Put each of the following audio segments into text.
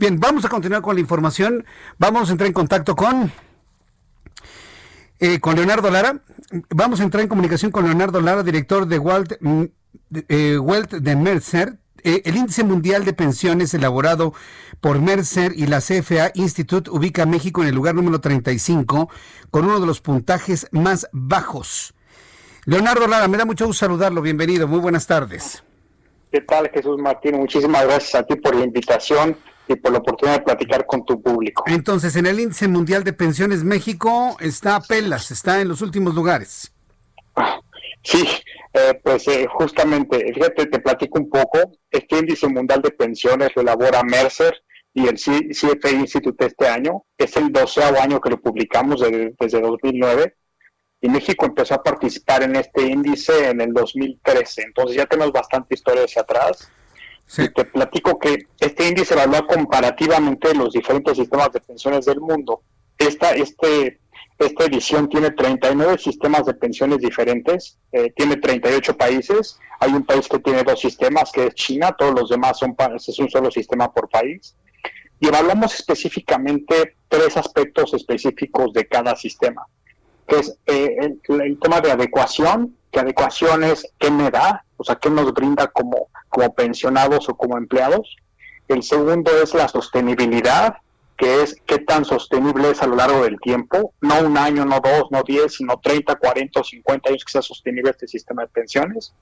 Bien, vamos a continuar con la información. Vamos a entrar en contacto con, eh, con Leonardo Lara. Vamos a entrar en comunicación con Leonardo Lara, director de Walt, mm, eh, Wealth de Mercer. Eh, el índice mundial de pensiones elaborado por Mercer y la CFA Institute ubica a México en el lugar número 35 con uno de los puntajes más bajos. Leonardo Lara, me da mucho gusto saludarlo. Bienvenido. Muy buenas tardes. ¿Qué tal, Jesús Martín? Muchísimas gracias a ti por la invitación y por la oportunidad de platicar con tu público. Entonces, en el índice mundial de pensiones, México está a pelas, está en los últimos lugares. Sí, eh, pues eh, justamente, fíjate, te platico un poco. Este índice mundial de pensiones lo elabora Mercer y el CFA Institute este año. Es el doceavo año que lo publicamos desde, desde 2009 y México empezó a participar en este índice en el 2013. Entonces ya tenemos bastante historia hacia atrás. Y te platico que este índice evalúa comparativamente los diferentes sistemas de pensiones del mundo. Esta, este, esta edición tiene 39 sistemas de pensiones diferentes, eh, tiene 38 países. Hay un país que tiene dos sistemas, que es China, todos los demás son es un solo sistema por país. Y evaluamos específicamente tres aspectos específicos de cada sistema, que es eh, el, el tema de adecuación, que adecuación es qué me da, o sea, qué nos brinda como como pensionados o como empleados. El segundo es la sostenibilidad, que es qué tan sostenible es a lo largo del tiempo, no un año, no dos, no diez, sino 30, 40 o 50 años que sea sostenible este sistema de pensiones.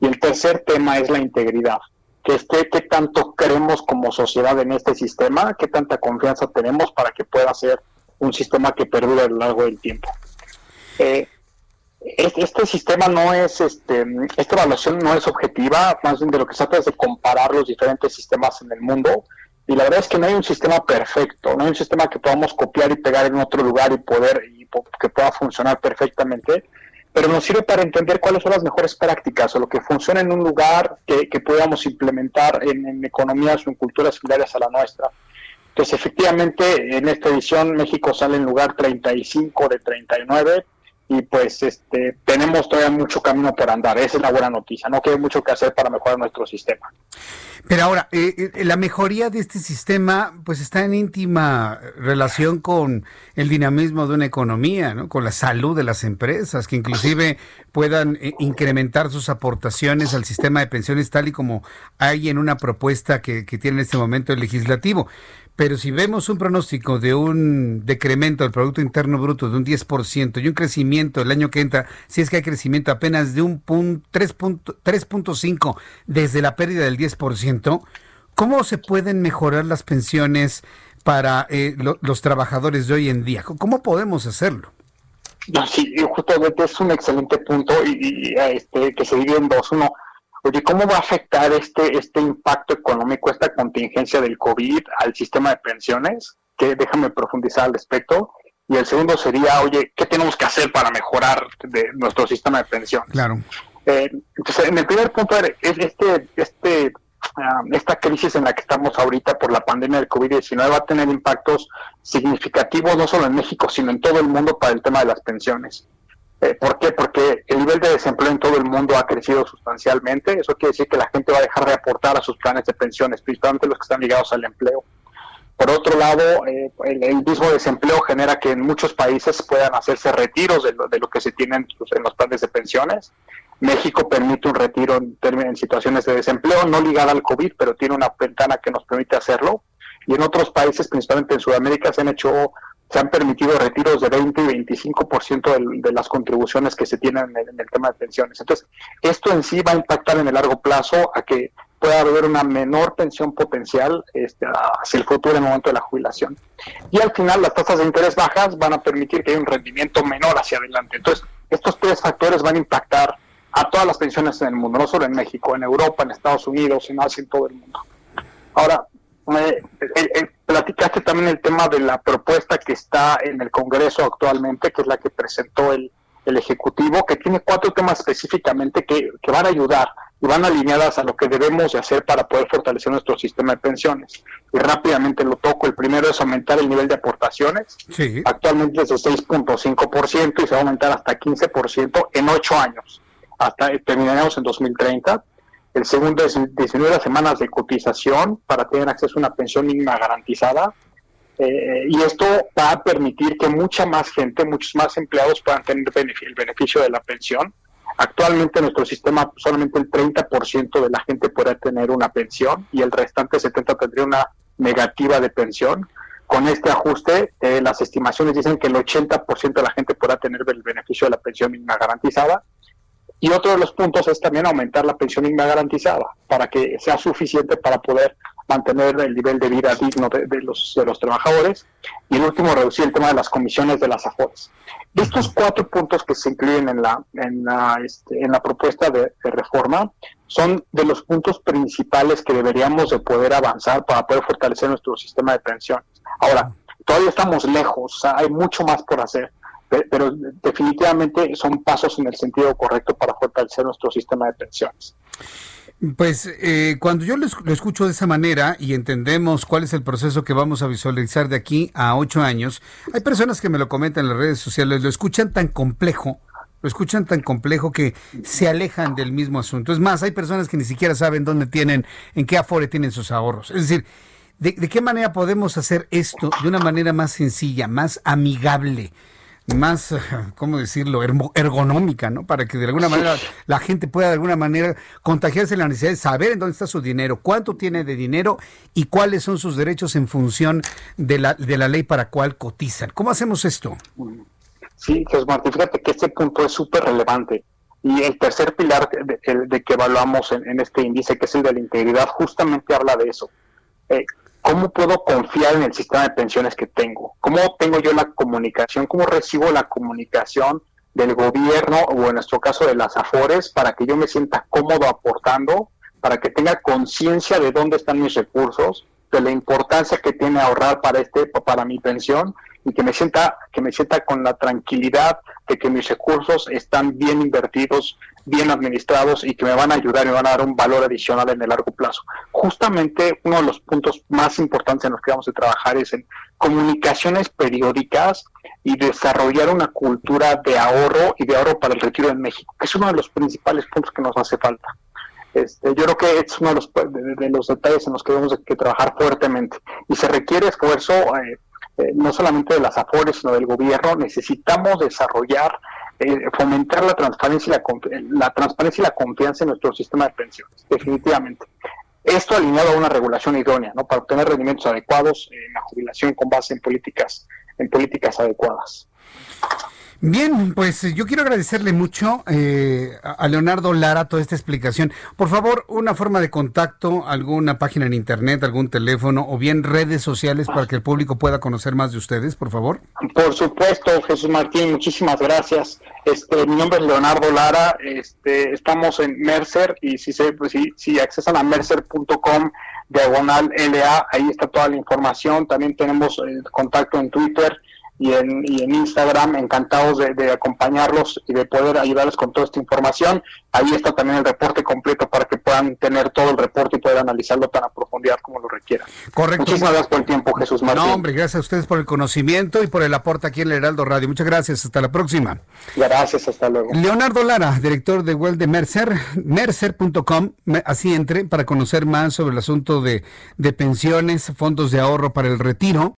Y el tercer tema es la integridad, que es qué, tanto creemos como sociedad en este sistema, qué tanta confianza tenemos para que pueda ser un sistema que perdure a lo largo del tiempo. Eh, este, sistema no es, este, esta evaluación no es objetiva, más bien de lo que se trata es de comparar los diferentes sistemas en el mundo. Y la verdad es que no hay un sistema perfecto, no hay un sistema que podamos copiar y pegar en otro lugar y poder, y que pueda funcionar perfectamente, pero nos sirve para entender cuáles son las mejores prácticas o lo que funciona en un lugar que, que podamos implementar en, en economías o en culturas similares a la nuestra. Entonces, efectivamente, en esta edición México sale en lugar 35 de 39 y pues este tenemos todavía mucho camino por andar. Esa es la buena noticia. No queda mucho que hacer para mejorar nuestro sistema. Pero ahora, eh, eh, la mejoría de este sistema pues está en íntima relación con el dinamismo de una economía, ¿no? con la salud de las empresas, que inclusive puedan eh, incrementar sus aportaciones al sistema de pensiones tal y como hay en una propuesta que, que tiene en este momento el legislativo. Pero si vemos un pronóstico de un decremento del Producto Interno Bruto de un 10% y un crecimiento el año que entra, si es que hay crecimiento apenas de un 3.5 desde la pérdida del 10%, ¿cómo se pueden mejorar las pensiones para eh, los trabajadores de hoy en día? ¿Cómo podemos hacerlo? sí, justamente es un excelente punto y, este, que se divide en dos. Uno, oye, ¿cómo va a afectar este, este impacto económico, esta contingencia del COVID al sistema de pensiones? Que déjame profundizar al respecto. Y el segundo sería, oye, ¿qué tenemos que hacer para mejorar de nuestro sistema de pensiones? Claro. Eh, entonces, en el primer punto es este, este, ah, esta crisis en la que estamos ahorita por la pandemia del COVID-19 va a tener impactos significativos no solo en México, sino en todo el mundo para el tema de las pensiones. Eh, ¿Por qué? Porque el nivel de desempleo en todo el mundo ha crecido sustancialmente. Eso quiere decir que la gente va a dejar de aportar a sus planes de pensiones, principalmente los que están ligados al empleo. Por otro lado, eh, el, mismo desempleo genera que en muchos países puedan hacerse retiros de lo, que se tienen en los planes de pensiones. México permite un retiro en, en situaciones de desempleo, no ligada al COVID, pero tiene una ventana que nos permite hacerlo. Y en otros países, principalmente en Sudamérica, se han hecho se han permitido retiros de 20 y 25% de, de las contribuciones que se tienen en el, tema de pensiones. Entonces, esto en sí va a impactar en el largo plazo a que pueda haber una menor pensión potencial este, hacia el futuro en el momento de la jubilación. Y al final, las tasas de interés bajas van a permitir que haya un rendimiento menor hacia adelante. Entonces, estos tres factores van a impactar a todas las pensiones en el mundo, no solo en México, en Europa, en Estados Unidos, en Asia, en todo el mundo. Ahora, eh, eh, platicaste también el tema de la propuesta que está en el Congreso actualmente, que es la que presentó el, el Ejecutivo, que tiene cuatro temas específicamente que, que, van a ayudar y van alineadas a lo que debemos de hacer para poder fortalecer nuestro sistema de pensiones. Y rápidamente lo toco. El primero es aumentar el nivel de aportaciones. Sí. Actualmente es de 6.5% y se va a aumentar hasta 15% en ocho años. Hasta terminaremos en 2030. El segundo es 19 semanas de cotización para tener acceso a una pensión mínima garantizada. Eh, y esto va a permitir que mucha más gente, muchos más empleados puedan tener el beneficio de la pensión. Actualmente en nuestro sistema solamente el 30% de la gente podrá tener una pensión y el restante 70% tendría una negativa de pensión. Con este ajuste, eh, las estimaciones dicen que el 80% de la gente podrá tener el beneficio de la pensión mínima garantizada y otro de los puntos es también aumentar la pensión mínima garantizada para que sea suficiente para poder mantener el nivel de vida digno de, los, de los trabajadores. Y el último, reducir el tema de las comisiones de las AFORES. Estos cuatro puntos que se incluyen en la, en la, este, en la propuesta de, reforma son de los puntos principales que deberíamos de poder avanzar para poder fortalecer nuestro sistema de pensiones. Ahora, todavía estamos lejos, hay mucho más por hacer pero definitivamente son pasos en el sentido correcto para fortalecer nuestro sistema de pensiones. Pues eh, cuando yo lo, escucho de esa manera y entendemos cuál es el proceso que vamos a visualizar de aquí a ocho años, hay personas que me lo comentan en las redes sociales, lo escuchan tan complejo, lo escuchan tan complejo que se alejan del mismo asunto. Es más, hay personas que ni siquiera saben dónde tienen, en qué afore tienen sus ahorros. Es decir, ¿de, de qué manera podemos hacer esto de una manera más sencilla, más amigable? Más, ¿cómo decirlo?, ergonómica, ¿no? Para que de alguna manera la gente pueda de alguna manera contagiarse la necesidad de saber en dónde está su dinero, cuánto tiene de dinero y cuáles son sus derechos en función de la, de la ley para cual cotizan. ¿Cómo hacemos esto? Sí, Jesús Martín, fíjate que este punto es súper relevante. Y el tercer pilar de, que evaluamos en, este índice, que es el de la integridad, justamente habla de eso. Eh, ¿Cómo puedo confiar en el sistema de pensiones que tengo? ¿Cómo tengo yo la comunicación? ¿Cómo recibo la comunicación del gobierno o en nuestro caso de las AFORES para que yo me sienta cómodo aportando, para que tenga conciencia de dónde están mis recursos, de la importancia que tiene ahorrar para este para mi pensión y que me sienta que me sienta con la tranquilidad de que mis recursos están bien invertidos, bien administrados y que me van a ayudar y me van a dar un valor adicional en el largo plazo. Justamente uno de los puntos más importantes en los que vamos a trabajar es en comunicaciones periódicas y desarrollar una cultura de ahorro y de ahorro para el retiro en México, que es uno de los principales puntos que nos hace falta. Este, yo creo que es uno de los, de, los detalles en los que debemos que trabajar fuertemente y se requiere esfuerzo eh, eh, no solamente de las AFORES, sino del gobierno. Necesitamos desarrollar, eh, fomentar la transparencia, y la, la transparencia y la confianza en nuestro sistema de pensiones, definitivamente. Esto alineado a una regulación idónea, ¿no? Para obtener rendimientos adecuados en la jubilación con base en políticas, en políticas adecuadas. Bien, pues yo quiero agradecerle mucho eh, a Leonardo Lara toda esta explicación. Por favor, una forma de contacto, alguna página en internet, algún teléfono o bien redes sociales para que el público pueda conocer más de ustedes, por favor. Por supuesto, Jesús Martín, muchísimas gracias. Este, mi nombre es Leonardo Lara, este, estamos en Mercer y si se, pues, si, si accesan a mercer.com diagonal LA, ahí está toda la información. También tenemos el contacto en Twitter y en, y en Instagram, encantados de, acompañarlos y de poder ayudarles con toda esta información. Ahí está también el reporte completo para que puedan tener todo el reporte y poder analizarlo tan a profundidad como lo requieran. Correcto. Muchísimas gracias por el tiempo, Jesús Martín. No, hombre, gracias a ustedes por el conocimiento y por el aporte aquí en el Heraldo Radio. Muchas gracias, hasta la próxima. Gracias, hasta luego. Leonardo Lara, director de Well de Mercer, mercer.com, así entre para conocer más sobre el asunto de, de pensiones, fondos de ahorro para el retiro